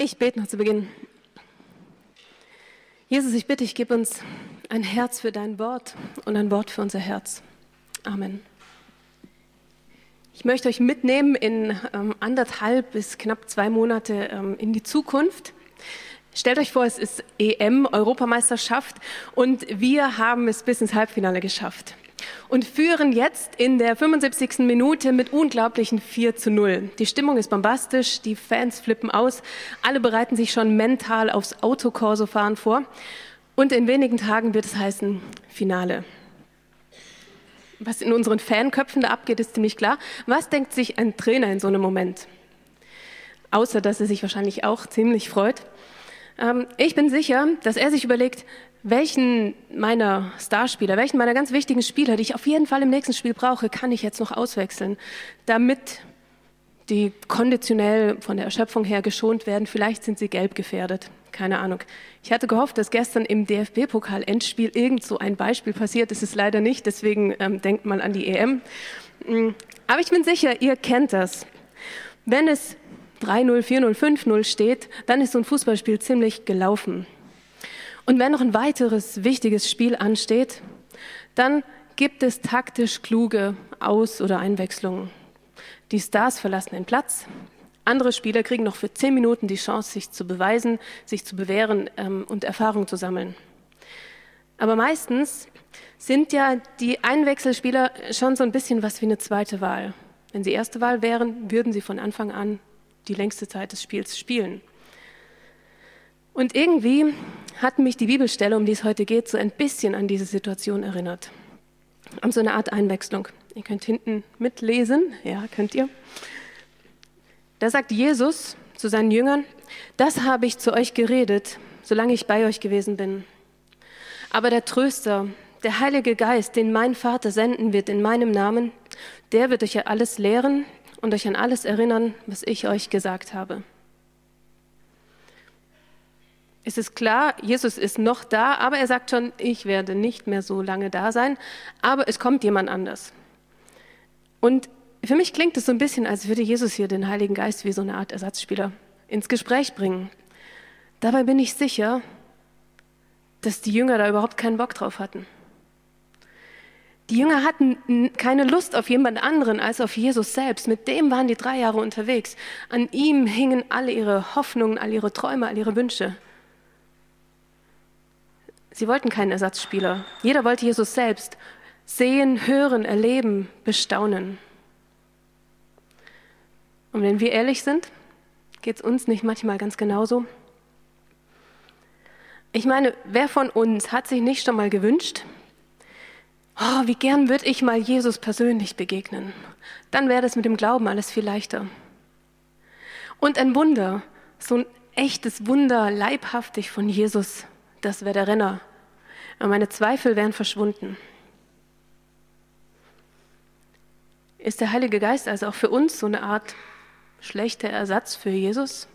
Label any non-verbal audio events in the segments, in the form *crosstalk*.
Ich bete noch zu Beginn. Jesus, ich bitte, ich gebe uns ein Herz für dein Wort und ein Wort für unser Herz. Amen. Ich möchte euch mitnehmen in ähm, anderthalb bis knapp zwei Monate ähm, in die Zukunft. Stellt euch vor, es ist EM, Europameisterschaft, und wir haben es bis ins Halbfinale geschafft und führen jetzt in der 75. Minute mit unglaublichen 4 zu 0. Die Stimmung ist bombastisch, die Fans flippen aus, alle bereiten sich schon mental aufs Autokorso-Fahren vor und in wenigen Tagen wird es heißen Finale. Was in unseren Fanköpfen da abgeht, ist ziemlich klar. Was denkt sich ein Trainer in so einem Moment? Außer, dass er sich wahrscheinlich auch ziemlich freut. Ähm, ich bin sicher, dass er sich überlegt, welchen meiner Starspieler, welchen meiner ganz wichtigen Spieler, die ich auf jeden Fall im nächsten Spiel brauche, kann ich jetzt noch auswechseln, damit die konditionell von der Erschöpfung her geschont werden. Vielleicht sind sie gelb gefährdet. Keine Ahnung. Ich hatte gehofft, dass gestern im DFB-Pokal-Endspiel irgend so ein Beispiel passiert. Das ist leider nicht, deswegen ähm, denkt mal an die EM. Mm, aber ich bin sicher, ihr kennt das. Wenn es 3-0, 4-0, 5-0 steht, dann ist so ein Fußballspiel ziemlich gelaufen. Und wenn noch ein weiteres wichtiges Spiel ansteht, dann gibt es taktisch kluge Aus- oder Einwechslungen. Die Stars verlassen den Platz. Andere Spieler kriegen noch für zehn Minuten die Chance, sich zu beweisen, sich zu bewähren ähm, und Erfahrung zu sammeln. Aber meistens sind ja die Einwechselspieler schon so ein bisschen was wie eine zweite Wahl. Wenn sie erste Wahl wären, würden sie von Anfang an die längste Zeit des Spiels spielen. Und irgendwie hat mich die Bibelstelle, um die es heute geht, so ein bisschen an diese Situation erinnert. An so eine Art Einwechslung. Ihr könnt hinten mitlesen, ja, könnt ihr. Da sagt Jesus zu seinen Jüngern, das habe ich zu euch geredet, solange ich bei euch gewesen bin. Aber der Tröster, der Heilige Geist, den mein Vater senden wird in meinem Namen, der wird euch alles lehren und euch an alles erinnern, was ich euch gesagt habe. Es ist klar, Jesus ist noch da, aber er sagt schon, ich werde nicht mehr so lange da sein, aber es kommt jemand anders. Und für mich klingt es so ein bisschen, als würde Jesus hier den Heiligen Geist wie so eine Art Ersatzspieler ins Gespräch bringen. Dabei bin ich sicher, dass die Jünger da überhaupt keinen Bock drauf hatten. Die Jünger hatten keine Lust auf jemand anderen als auf Jesus selbst. Mit dem waren die drei Jahre unterwegs. An ihm hingen alle ihre Hoffnungen, all ihre Träume, all ihre Wünsche. Sie wollten keinen Ersatzspieler. Jeder wollte Jesus selbst sehen, hören, erleben, bestaunen. Und wenn wir ehrlich sind, geht es uns nicht manchmal ganz genauso? Ich meine, wer von uns hat sich nicht schon mal gewünscht, oh, wie gern würde ich mal Jesus persönlich begegnen? Dann wäre das mit dem Glauben alles viel leichter. Und ein Wunder, so ein echtes Wunder, leibhaftig von Jesus, das wäre der Renner, aber meine Zweifel wären verschwunden. Ist der Heilige Geist also auch für uns so eine Art schlechter Ersatz für Jesus?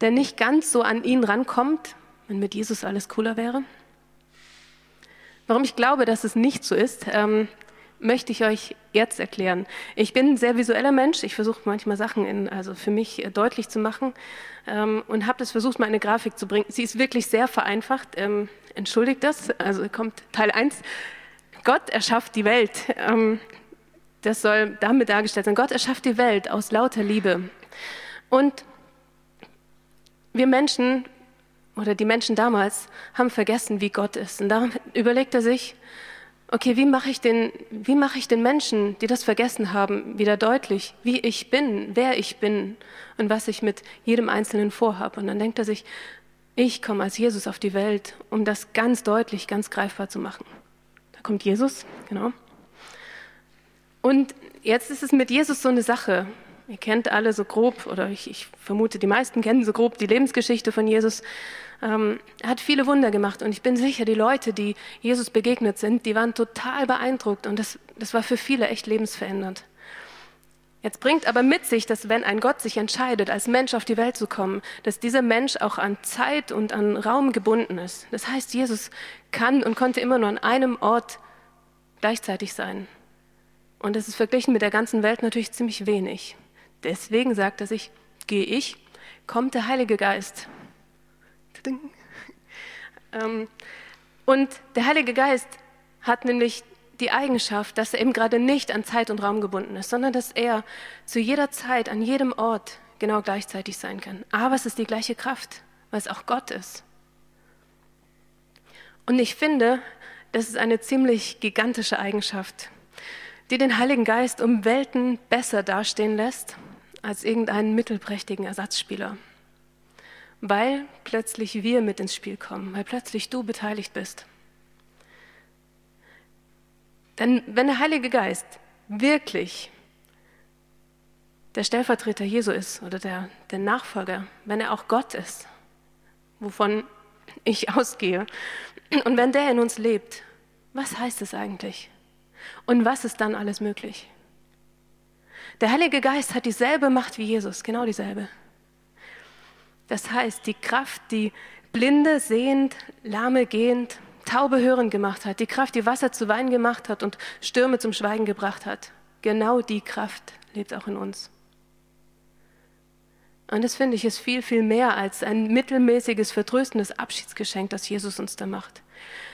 Der nicht ganz so an ihn rankommt, wenn mit Jesus alles cooler wäre? Warum ich glaube, dass es nicht so ist, ähm, möchte ich euch jetzt erklären. Ich bin ein sehr visueller Mensch. Ich versuche manchmal Sachen in, also für mich äh, deutlich zu machen ähm, und habe das versucht, mal eine Grafik zu bringen. Sie ist wirklich sehr vereinfacht. Ähm, entschuldigt das. Also kommt Teil 1. Gott erschafft die Welt. Ähm, das soll damit dargestellt sein. Gott erschafft die Welt aus lauter Liebe. Und wir Menschen oder die Menschen damals haben vergessen, wie Gott ist. Und darum überlegt er sich, okay, wie mache ich den, wie mache ich den Menschen, die das vergessen haben, wieder deutlich, wie ich bin, wer ich bin und was ich mit jedem Einzelnen vorhabe. Und dann denkt er sich, ich komme als Jesus auf die Welt, um das ganz deutlich, ganz greifbar zu machen. Da kommt Jesus, genau. Und jetzt ist es mit Jesus so eine Sache. Ihr kennt alle so grob, oder ich, ich vermute, die meisten kennen so grob die Lebensgeschichte von Jesus. Ähm, hat viele Wunder gemacht und ich bin sicher, die Leute, die Jesus begegnet sind, die waren total beeindruckt und das, das war für viele echt lebensverändernd. Jetzt bringt aber mit sich, dass wenn ein Gott sich entscheidet, als Mensch auf die Welt zu kommen, dass dieser Mensch auch an Zeit und an Raum gebunden ist. Das heißt, Jesus kann und konnte immer nur an einem Ort gleichzeitig sein. Und das ist verglichen mit der ganzen Welt natürlich ziemlich wenig. Deswegen sagt er sich, gehe ich, kommt der Heilige Geist. Ähm, und der Heilige Geist hat nämlich die Eigenschaft, dass er eben gerade nicht an Zeit und Raum gebunden ist, sondern dass er zu jeder Zeit, an jedem Ort genau gleichzeitig sein kann. Aber es ist die gleiche Kraft, weil es auch Gott ist. Und ich finde, das ist eine ziemlich gigantische Eigenschaft, die den Heiligen Geist um Welten besser dastehen lässt als irgendeinen mittelprächtigen Ersatzspieler. Weil plötzlich wir mit ins Spiel kommen, weil plötzlich du beteiligt bist. Denn wenn der Heilige Geist wirklich der Stellvertreter Jesu ist oder der, der Nachfolger, wenn er auch Gott ist, wovon ich ausgehe, und wenn der in uns lebt, was heißt es eigentlich? Und was ist dann alles möglich? Der Heilige Geist hat dieselbe Macht wie Jesus, genau dieselbe. Das heißt, die Kraft, die Blinde sehend, Lahme gehend, Taube hörend gemacht hat, die Kraft, die Wasser zu Wein gemacht hat und Stürme zum Schweigen gebracht hat, genau die Kraft lebt auch in uns. Und das finde ich ist viel, viel mehr als ein mittelmäßiges, vertröstendes Abschiedsgeschenk, das Jesus uns da macht.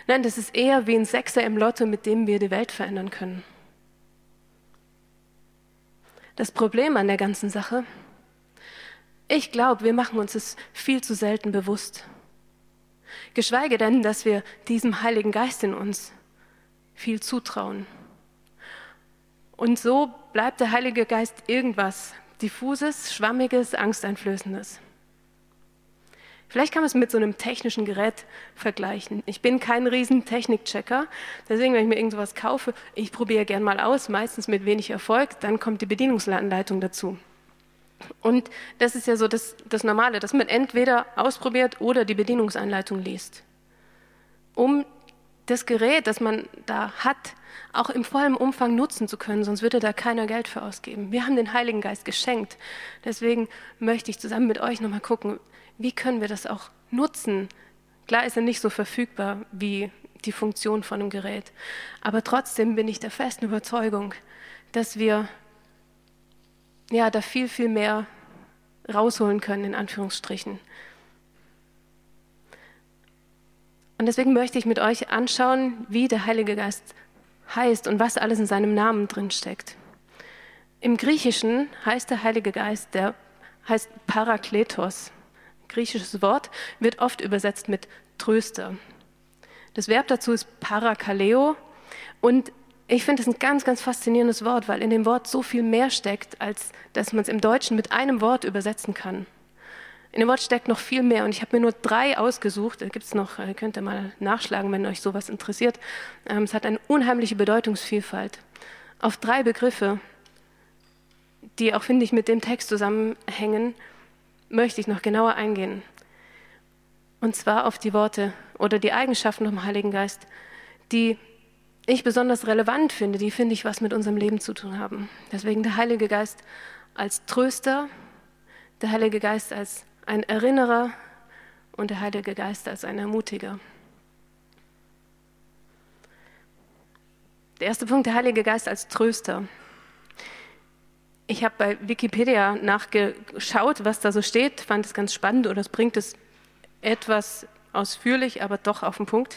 Nein, das ist eher wie ein Sechser im Lotto, mit dem wir die Welt verändern können. Das Problem an der ganzen Sache, ich glaube, wir machen uns es viel zu selten bewusst. Geschweige denn, dass wir diesem Heiligen Geist in uns viel zutrauen. Und so bleibt der Heilige Geist irgendwas diffuses, schwammiges, angsteinflößendes. Vielleicht kann man es mit so einem technischen Gerät vergleichen. Ich bin kein riesen Technikchecker, deswegen, wenn ich mir irgendwas kaufe, ich probiere gern mal aus, meistens mit wenig Erfolg, dann kommt die Bedienungsanleitung dazu. Und das ist ja so das, das Normale, dass man entweder ausprobiert oder die Bedienungsanleitung liest, um das Gerät, das man da hat, auch im vollen Umfang nutzen zu können, sonst würde da keiner Geld für ausgeben. Wir haben den Heiligen Geist geschenkt. Deswegen möchte ich zusammen mit euch nochmal gucken, wie können wir das auch nutzen? Klar ist er nicht so verfügbar wie die Funktion von einem Gerät, aber trotzdem bin ich der festen Überzeugung, dass wir ja da viel, viel mehr rausholen können, in Anführungsstrichen. Und deswegen möchte ich mit euch anschauen, wie der Heilige Geist heißt und was alles in seinem Namen drin steckt. Im Griechischen heißt der Heilige Geist, der heißt Parakletos griechisches Wort, wird oft übersetzt mit Tröster. Das Verb dazu ist Parakaleo und ich finde es ein ganz, ganz faszinierendes Wort, weil in dem Wort so viel mehr steckt, als dass man es im Deutschen mit einem Wort übersetzen kann. In dem Wort steckt noch viel mehr und ich habe mir nur drei ausgesucht. Da gibt es noch, äh, könnt ihr mal nachschlagen, wenn euch sowas interessiert. Ähm, es hat eine unheimliche Bedeutungsvielfalt. Auf drei Begriffe, die auch, finde ich, mit dem Text zusammenhängen, möchte ich noch genauer eingehen. Und zwar auf die Worte oder die Eigenschaften vom Heiligen Geist, die ich besonders relevant finde, die finde ich, was mit unserem Leben zu tun haben. Deswegen der Heilige Geist als Tröster, der Heilige Geist als ein Erinnerer und der Heilige Geist als ein Ermutiger. Der erste Punkt, der Heilige Geist als Tröster. Ich habe bei Wikipedia nachgeschaut, was da so steht, fand es ganz spannend oder es bringt es etwas ausführlich, aber doch auf den Punkt.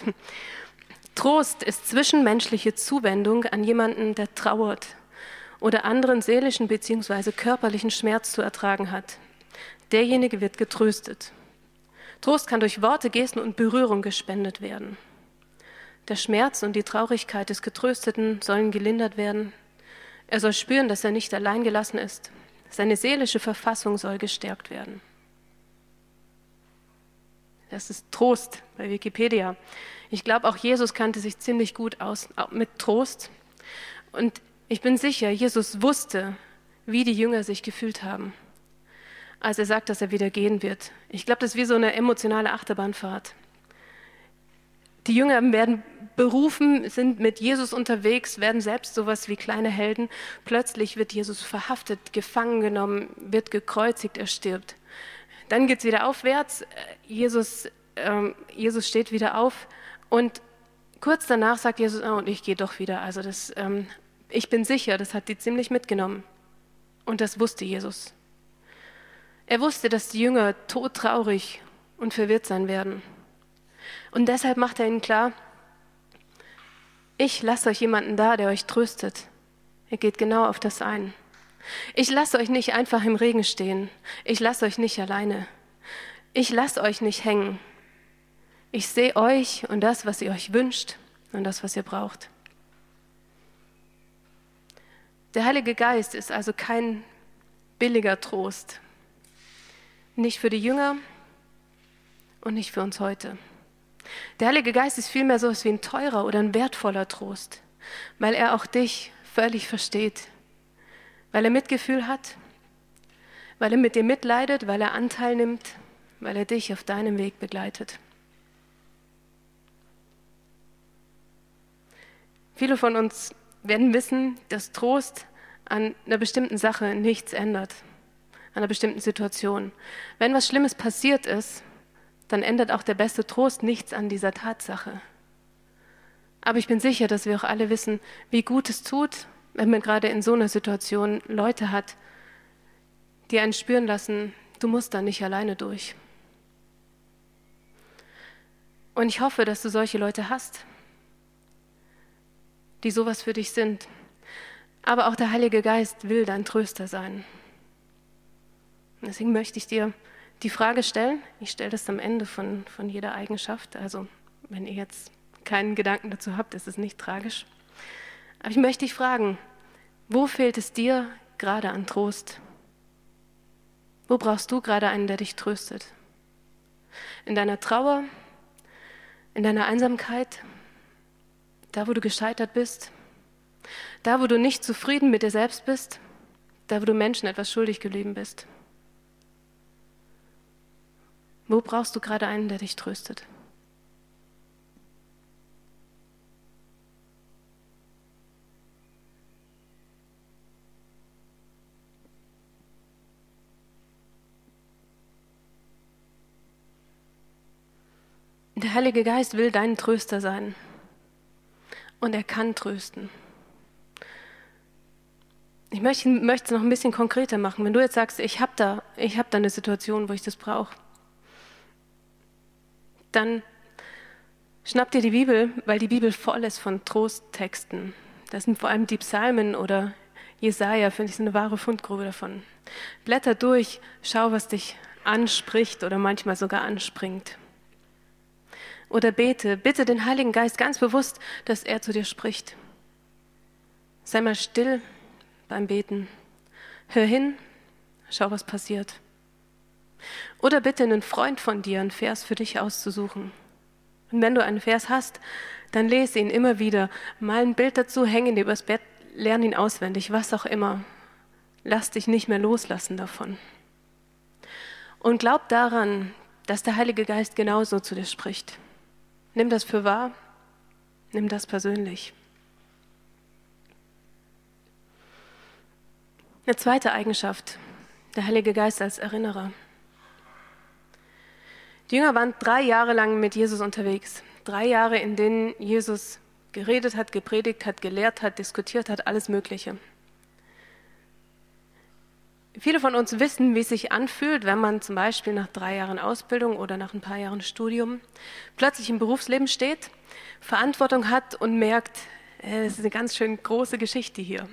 Trost ist zwischenmenschliche Zuwendung an jemanden, der trauert oder anderen seelischen bzw. körperlichen Schmerz zu ertragen hat. Derjenige wird getröstet. Trost kann durch Worte, Gesten und Berührung gespendet werden. Der Schmerz und die Traurigkeit des Getrösteten sollen gelindert werden. Er soll spüren, dass er nicht allein gelassen ist. Seine seelische Verfassung soll gestärkt werden. Das ist Trost bei Wikipedia. Ich glaube, auch Jesus kannte sich ziemlich gut aus mit Trost. Und ich bin sicher, Jesus wusste, wie die Jünger sich gefühlt haben, als er sagt, dass er wieder gehen wird. Ich glaube, das ist wie so eine emotionale Achterbahnfahrt. Die Jünger werden berufen, sind mit Jesus unterwegs, werden selbst sowas wie kleine Helden. Plötzlich wird Jesus verhaftet, gefangen genommen, wird gekreuzigt, er stirbt. Dann geht es wieder aufwärts, Jesus, ähm, Jesus steht wieder auf und kurz danach sagt Jesus, oh, und ich gehe doch wieder. Also das, ähm, ich bin sicher, das hat die ziemlich mitgenommen. Und das wusste Jesus. Er wusste, dass die Jünger todtraurig und verwirrt sein werden. Und deshalb macht er ihnen klar, ich lasse euch jemanden da, der euch tröstet. Er geht genau auf das ein. Ich lasse euch nicht einfach im Regen stehen. Ich lasse euch nicht alleine. Ich lasse euch nicht hängen. Ich sehe euch und das, was ihr euch wünscht und das, was ihr braucht. Der Heilige Geist ist also kein billiger Trost. Nicht für die Jünger und nicht für uns heute. Der Heilige Geist ist vielmehr so etwas wie ein teurer oder ein wertvoller Trost, weil er auch dich völlig versteht, weil er Mitgefühl hat, weil er mit dir mitleidet, weil er Anteil nimmt, weil er dich auf deinem Weg begleitet. Viele von uns werden wissen, dass Trost an einer bestimmten Sache nichts ändert, an einer bestimmten Situation. Wenn was Schlimmes passiert ist, dann ändert auch der beste Trost nichts an dieser Tatsache. Aber ich bin sicher, dass wir auch alle wissen, wie gut es tut, wenn man gerade in so einer Situation Leute hat, die einen spüren lassen, du musst da nicht alleine durch. Und ich hoffe, dass du solche Leute hast, die sowas für dich sind. Aber auch der Heilige Geist will dein Tröster sein. deswegen möchte ich dir die Frage stellen, ich stelle das am Ende von, von jeder Eigenschaft, also wenn ihr jetzt keinen Gedanken dazu habt, ist es nicht tragisch. Aber ich möchte dich fragen, wo fehlt es dir gerade an Trost? Wo brauchst du gerade einen, der dich tröstet? In deiner Trauer? In deiner Einsamkeit? Da, wo du gescheitert bist? Da, wo du nicht zufrieden mit dir selbst bist? Da, wo du Menschen etwas schuldig geblieben bist? Wo brauchst du gerade einen, der dich tröstet? Der Heilige Geist will dein Tröster sein. Und er kann trösten. Ich möchte, möchte es noch ein bisschen konkreter machen. Wenn du jetzt sagst, ich habe da, hab da eine Situation, wo ich das brauche, dann schnapp dir die Bibel, weil die Bibel voll ist von Trosttexten. Das sind vor allem die Psalmen oder Jesaja, finde ich, so eine wahre Fundgrube davon. Blätter durch, schau, was dich anspricht oder manchmal sogar anspringt. Oder bete, bitte den Heiligen Geist ganz bewusst, dass er zu dir spricht. Sei mal still beim Beten. Hör hin, schau, was passiert. Oder bitte einen Freund von dir, einen Vers für dich auszusuchen. Und wenn du einen Vers hast, dann lese ihn immer wieder. Mal ein Bild dazu, häng ihn übers Bett, lern ihn auswendig, was auch immer. Lass dich nicht mehr loslassen davon. Und glaub daran, dass der Heilige Geist genauso zu dir spricht. Nimm das für wahr, nimm das persönlich. Eine zweite Eigenschaft, der Heilige Geist als Erinnerer. Die Jünger waren drei Jahre lang mit Jesus unterwegs. Drei Jahre, in denen Jesus geredet hat, gepredigt hat, gelehrt hat, diskutiert hat, alles Mögliche. Viele von uns wissen, wie es sich anfühlt, wenn man zum Beispiel nach drei Jahren Ausbildung oder nach ein paar Jahren Studium plötzlich im Berufsleben steht, Verantwortung hat und merkt, äh, es ist eine ganz schön große Geschichte hier.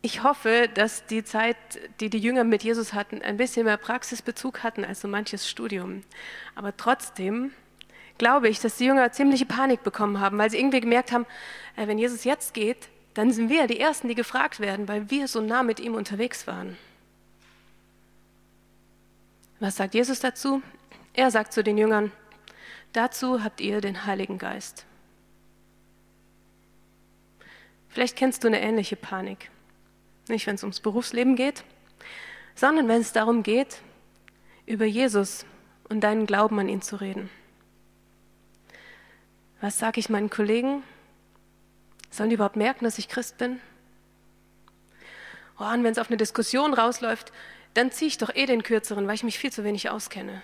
Ich hoffe, dass die Zeit, die die Jünger mit Jesus hatten, ein bisschen mehr Praxisbezug hatten als so manches Studium. Aber trotzdem glaube ich, dass die Jünger ziemliche Panik bekommen haben, weil sie irgendwie gemerkt haben, äh, wenn Jesus jetzt geht, dann sind wir die Ersten, die gefragt werden, weil wir so nah mit ihm unterwegs waren. Was sagt Jesus dazu? Er sagt zu den Jüngern, dazu habt ihr den Heiligen Geist. Vielleicht kennst du eine ähnliche Panik. Nicht, wenn es ums Berufsleben geht, sondern wenn es darum geht, über Jesus und deinen Glauben an ihn zu reden. Was sage ich meinen Kollegen, Sollen die überhaupt merken, dass ich Christ bin? Oh, und wenn es auf eine Diskussion rausläuft, dann ziehe ich doch eh den kürzeren, weil ich mich viel zu wenig auskenne.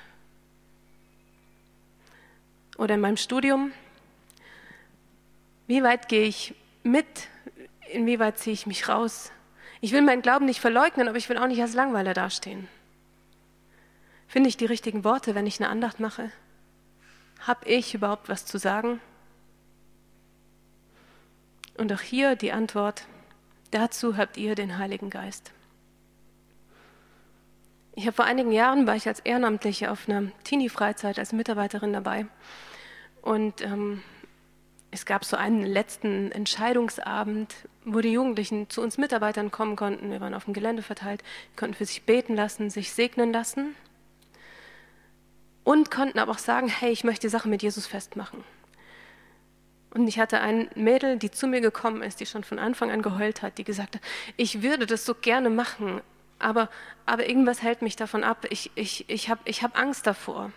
Oder in meinem Studium, wie weit gehe ich mit? Inwieweit ziehe ich mich raus? Ich will meinen Glauben nicht verleugnen, aber ich will auch nicht als Langweiler dastehen. Finde ich die richtigen Worte, wenn ich eine Andacht mache? Hab ich überhaupt was zu sagen? Und auch hier die Antwort, dazu habt ihr den Heiligen Geist. Ich habe vor einigen Jahren, war ich als Ehrenamtliche auf einer Teenie-Freizeit als Mitarbeiterin dabei. Und ähm, es gab so einen letzten Entscheidungsabend, wo die Jugendlichen zu uns Mitarbeitern kommen konnten. Wir waren auf dem Gelände verteilt, konnten für sich beten lassen, sich segnen lassen und konnten aber auch sagen, hey, ich möchte die Sache mit Jesus festmachen. Und ich hatte ein Mädel, die zu mir gekommen ist, die schon von Anfang an geheult hat, die gesagt hat, ich würde das so gerne machen, aber, aber irgendwas hält mich davon ab. Ich, ich, ich habe ich hab Angst davor.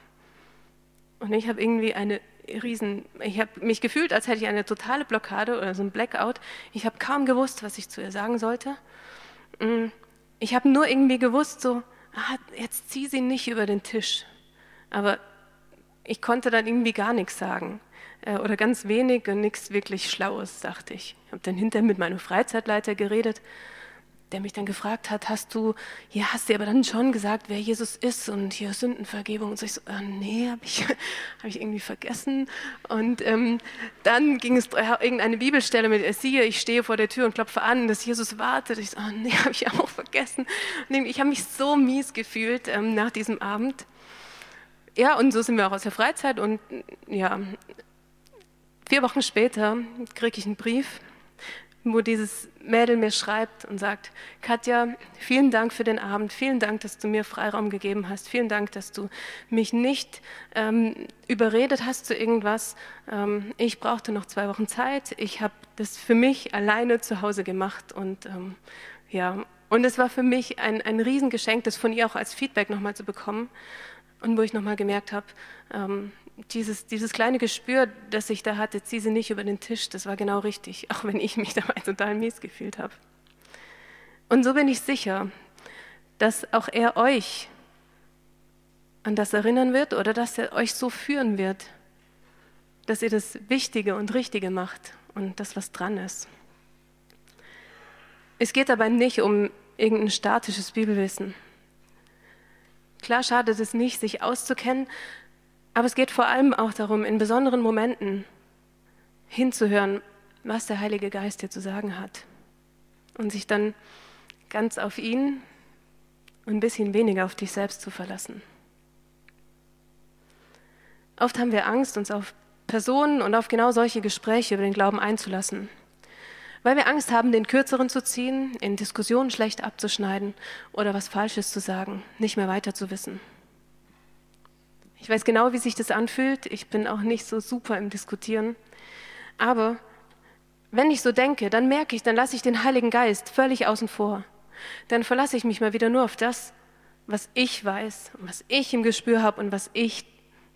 Und ich habe irgendwie eine riesen, ich habe mich gefühlt, als hätte ich eine totale Blockade oder so ein Blackout. Ich habe kaum gewusst, was ich zu ihr sagen sollte. Mm, ich habe nur irgendwie gewusst, so, ah, jetzt zieh sie nicht über den Tisch. Aber ich konnte dann irgendwie gar nichts sagen äh, oder ganz wenig und nichts wirklich Schlaues, dachte ich. Ich habe dann hinterher mit meinem Freizeitleiter geredet der mich dann gefragt hat, hast du, ja, hast du aber dann schon gesagt, wer Jesus ist und hier Sündenvergebung? Und so ich so, äh, nee, habe ich, *laughs* hab ich irgendwie vergessen. Und ähm, dann ging es irgendeine Bibelstelle mit, siehe, ich stehe vor der Tür und klopfe an, dass Jesus wartet. Ich so, oh, nee, *laughs* habe ich auch vergessen. Und ich habe mich so mies gefühlt ähm, nach diesem Abend. Ja, und so sind wir auch aus der Freizeit und ja, vier Wochen später kriege ich einen Brief wo dieses Mädel mir schreibt und sagt, Katja, vielen Dank für den Abend, vielen Dank, dass du mir Freiraum gegeben hast, vielen Dank, dass du mich nicht ähm, überredet hast zu irgendwas. Ähm, ich brauchte noch zwei Wochen Zeit, ich habe das für mich alleine zu Hause gemacht und ähm, ja, und es war für mich ein, ein Riesengeschenk, das von ihr auch als Feedback nochmal zu bekommen. Und wo ich nochmal gemerkt habe, ähm, dieses, dieses kleine Gespür, das ich da hatte, zieh sie nicht über den Tisch, das war genau richtig, *laughs* auch wenn ich mich dabei total mies gefühlt habe. Und so bin ich sicher, dass auch er euch an das erinnern wird oder dass er euch so führen wird, dass ihr das Wichtige und Richtige macht und das, was dran ist. Es geht dabei nicht um irgendein statisches Bibelwissen. Klar schadet es nicht, sich auszukennen, aber es geht vor allem auch darum, in besonderen Momenten hinzuhören, was der Heilige Geist dir zu sagen hat. Und sich dann ganz auf ihn und ein bisschen weniger auf dich selbst zu verlassen. Oft haben wir Angst, uns auf Personen und auf genau solche Gespräche über den Glauben einzulassen, weil wir Angst haben, den Kürzeren zu ziehen, in Diskussionen schlecht abzuschneiden oder was Falsches zu sagen, nicht mehr weiter zu wissen. Ich weiß genau, wie sich das anfühlt. Ich bin auch nicht so super im Diskutieren. Aber wenn ich so denke, dann merke ich, dann lasse ich den Heiligen Geist völlig außen vor. Dann verlasse ich mich mal wieder nur auf das, was ich weiß, was ich im Gespür habe und was ich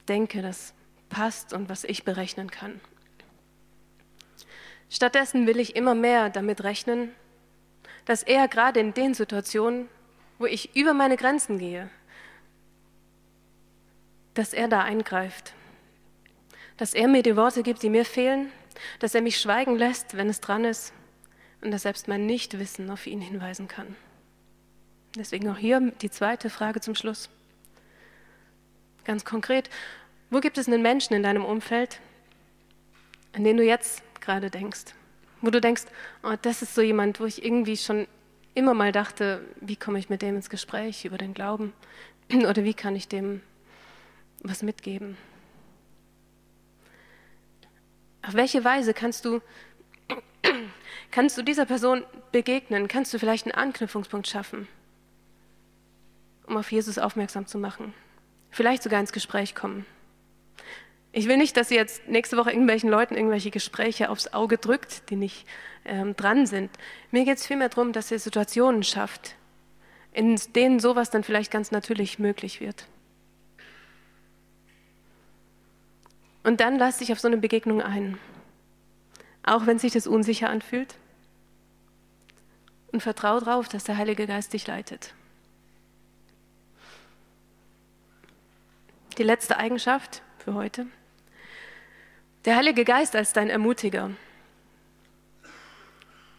denke, das passt und was ich berechnen kann. Stattdessen will ich immer mehr damit rechnen, dass er gerade in den Situationen, wo ich über meine Grenzen gehe, dass er da eingreift, dass er mir die Worte gibt, die mir fehlen, dass er mich schweigen lässt, wenn es dran ist und dass selbst mein Nichtwissen auf ihn hinweisen kann. Deswegen auch hier die zweite Frage zum Schluss. Ganz konkret, wo gibt es einen Menschen in deinem Umfeld, an den du jetzt gerade denkst? Wo du denkst, oh, das ist so jemand, wo ich irgendwie schon immer mal dachte, wie komme ich mit dem ins Gespräch über den Glauben? *clears throat* Oder wie kann ich dem was mitgeben? Auf welche Weise kannst du, *clears throat* kannst du dieser Person begegnen? Kannst du vielleicht einen Anknüpfungspunkt schaffen, um auf Jesus aufmerksam zu machen? Vielleicht sogar ins Gespräch kommen. Ich will nicht, dass ihr jetzt nächste Woche irgendwelchen Leuten irgendwelche Gespräche aufs Auge drückt, die nicht ähm, dran sind. Mir geht es vielmehr darum, dass ihr Situationen schafft, in denen sowas dann vielleicht ganz natürlich möglich wird. Und dann lass dich auf so eine Begegnung ein. Auch wenn sich das unsicher anfühlt. Und vertrau darauf, dass der Heilige Geist dich leitet. Die letzte Eigenschaft für heute. Der Heilige Geist als dein Ermutiger.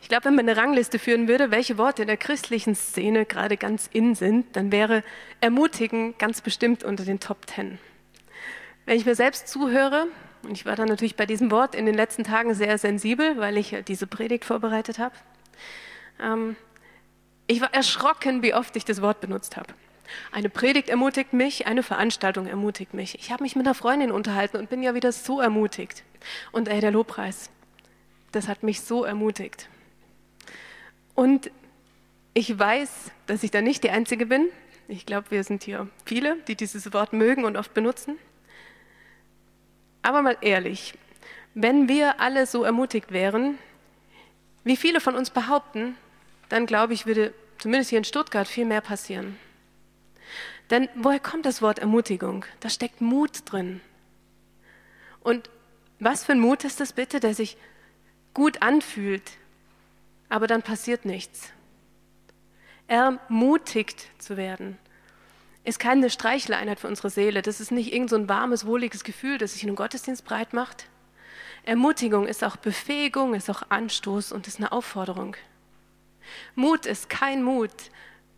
Ich glaube, wenn man eine Rangliste führen würde, welche Worte in der christlichen Szene gerade ganz in sind, dann wäre ermutigen ganz bestimmt unter den Top Ten. Wenn ich mir selbst zuhöre, und ich war dann natürlich bei diesem Wort in den letzten Tagen sehr sensibel, weil ich diese Predigt vorbereitet habe, ähm, ich war erschrocken, wie oft ich das Wort benutzt habe. Eine Predigt ermutigt mich, eine Veranstaltung ermutigt mich. Ich habe mich mit einer Freundin unterhalten und bin ja wieder so ermutigt. Und ey, der Lobpreis, das hat mich so ermutigt. Und ich weiß, dass ich da nicht die Einzige bin. Ich glaube, wir sind hier viele, die dieses Wort mögen und oft benutzen. Aber mal ehrlich, wenn wir alle so ermutigt wären, wie viele von uns behaupten, dann glaube ich, würde zumindest hier in Stuttgart viel mehr passieren. Denn woher kommt das Wort Ermutigung? Da steckt Mut drin. Und was für ein Mut ist das bitte, der sich gut anfühlt, aber dann passiert nichts? Ermutigt zu werden ist keine Streicheleinheit für unsere Seele. Das ist nicht irgend so warmes, wohliges Gefühl, das sich in einem Gottesdienst breit macht. Ermutigung ist auch Befähigung, ist auch Anstoß und ist eine Aufforderung. Mut ist kein Mut,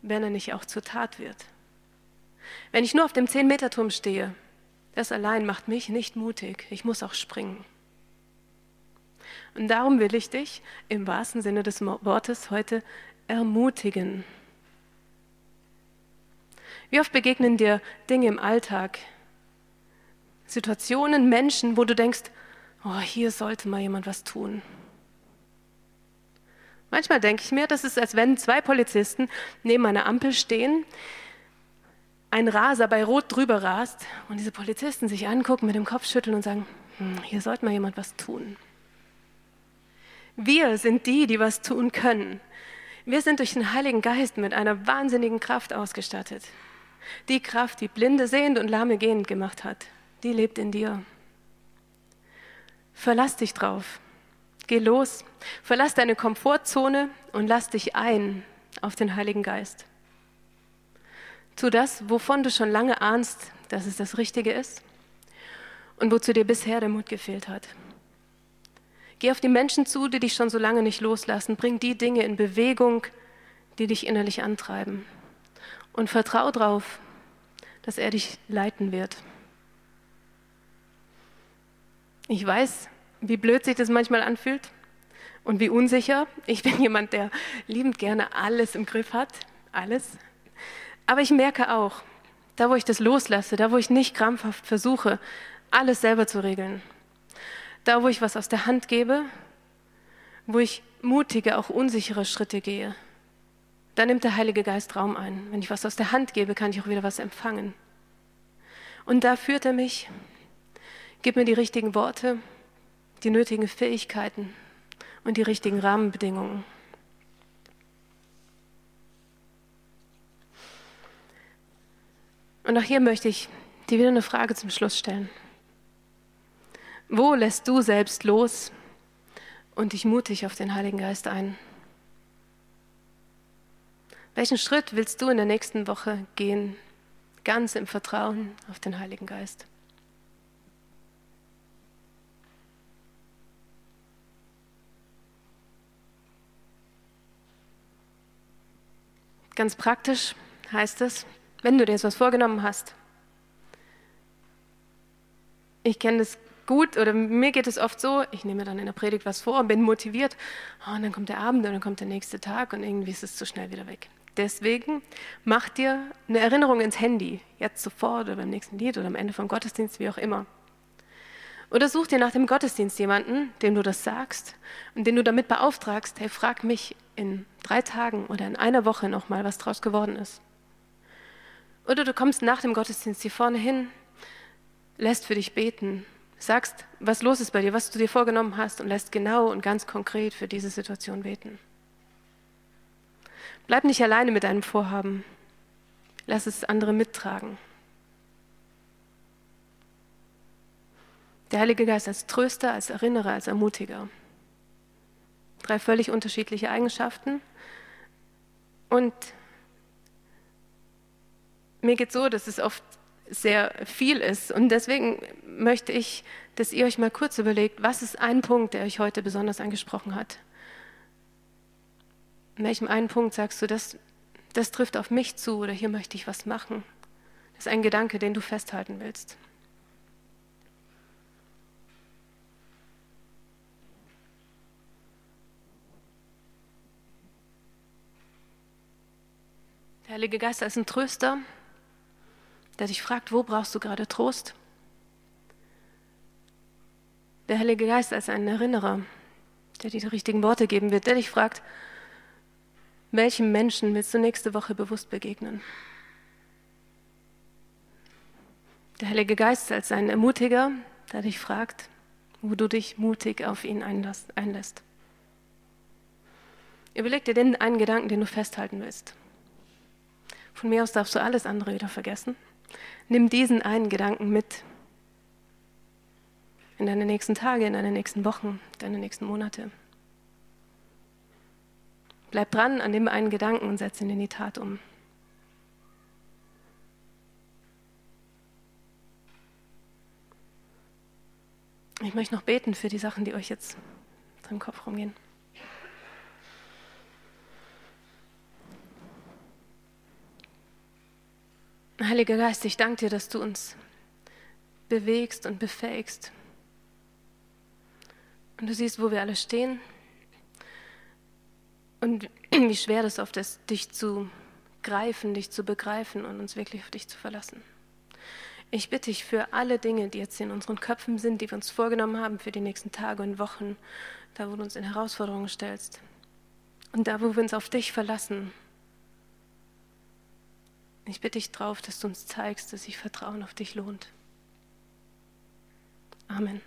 wenn er nicht auch zur Tat wird. Wenn ich nur auf dem 10-Meter-Turm stehe, das allein macht mich nicht mutig. Ich muss auch springen. Und darum will ich dich im wahrsten Sinne des Wortes heute ermutigen. Wie oft begegnen dir Dinge im Alltag, Situationen, Menschen, wo du denkst, oh, hier sollte mal jemand was tun. Manchmal denke ich mir, das ist, als wenn zwei Polizisten neben einer Ampel stehen, ein Raser bei Rot drüber rast und diese Polizisten sich angucken, mit dem Kopf schütteln und sagen, hm, hier sollte mal jemand was tun. Wir sind die, die was tun können. Wir sind durch den Heiligen Geist mit einer wahnsinnigen Kraft ausgestattet. Die Kraft, die Blinde sehend und Lahme gehend gemacht hat, die lebt in dir. Verlass dich drauf. Geh los. Verlass deine Komfortzone und lass dich ein auf den Heiligen Geist. Tu das, wovon du schon lange ahnst, dass es das Richtige ist und wozu dir bisher der Mut gefehlt hat. Geh auf die Menschen zu, die dich schon so lange nicht loslassen. Bring die Dinge in Bewegung, die dich innerlich antreiben. Und vertrau darauf, dass er dich leiten wird. Ich weiß, wie blöd sich das manchmal anfühlt und wie unsicher. Ich bin jemand, der liebend gerne alles im Griff hat. Alles. Aber ich merke auch, da wo ich das loslasse, da wo ich nicht krampfhaft versuche, alles selber zu regeln, da wo ich was aus der Hand gebe, wo ich mutige, auch unsichere Schritte gehe, da nimmt der Heilige Geist Raum ein. Wenn ich was aus der Hand gebe, kann ich auch wieder was empfangen. Und da führt er mich, gibt mir die richtigen Worte, die nötigen Fähigkeiten und die richtigen Rahmenbedingungen. Und auch hier möchte ich dir wieder eine Frage zum Schluss stellen. Wo lässt du selbst los und dich mutig auf den Heiligen Geist ein? Welchen Schritt willst du in der nächsten Woche gehen, ganz im Vertrauen auf den Heiligen Geist? Ganz praktisch heißt es, wenn du dir etwas vorgenommen hast. Ich kenne das gut oder mir geht es oft so, ich nehme dann in der Predigt was vor und bin motiviert oh, und dann kommt der Abend und dann kommt der nächste Tag und irgendwie ist es zu schnell wieder weg. Deswegen mach dir eine Erinnerung ins Handy, jetzt sofort oder beim nächsten Lied oder am Ende vom Gottesdienst, wie auch immer. Oder such dir nach dem Gottesdienst jemanden, dem du das sagst und den du damit beauftragst, hey, frag mich in drei Tagen oder in einer Woche nochmal, was draus geworden ist. Oder du kommst nach dem Gottesdienst hier vorne hin, lässt für dich beten, sagst, was los ist bei dir, was du dir vorgenommen hast und lässt genau und ganz konkret für diese Situation beten. Bleib nicht alleine mit deinem Vorhaben. Lass es andere mittragen. Der Heilige Geist als Tröster, als Erinnerer, als Ermutiger. Drei völlig unterschiedliche Eigenschaften. Und mir geht so, dass es oft sehr viel ist. Und deswegen möchte ich, dass ihr euch mal kurz überlegt, was ist ein Punkt, der euch heute besonders angesprochen hat? In welchem einen Punkt sagst du, das, das trifft auf mich zu oder hier möchte ich was machen? Das ist ein Gedanke, den du festhalten willst. Der Heilige Geist ist ein Tröster, der dich fragt, wo brauchst du gerade Trost? Der Heilige Geist als ein Erinnerer, der dir die richtigen Worte geben wird, der dich fragt, welchem Menschen willst du nächste Woche bewusst begegnen? Der Heilige Geist als ein Ermutiger, der dich fragt, wo du dich mutig auf ihn einlässt. Überleg dir den einen Gedanken, den du festhalten willst. Von mir aus darfst du alles andere wieder vergessen. Nimm diesen einen Gedanken mit in deine nächsten Tage, in deine nächsten Wochen, deine nächsten Monate. Bleib dran an dem einen Gedanken und setz ihn in die Tat um. Ich möchte noch beten für die Sachen, die euch jetzt im Kopf rumgehen. Heiliger Geist, ich danke dir, dass du uns bewegst und befähigst. Und du siehst, wo wir alle stehen und *clears throat* wie schwer das oft ist, dich zu greifen, dich zu begreifen und uns wirklich auf dich zu verlassen. Ich bitte dich für alle Dinge, die jetzt in unseren Köpfen sind, die wir uns vorgenommen haben für die nächsten Tage und Wochen, da wo du uns in Herausforderungen stellst und da wo wir uns auf dich verlassen. Ich bitte dich darauf, dass du uns zeigst, dass sich Vertrauen auf dich lohnt. Amen.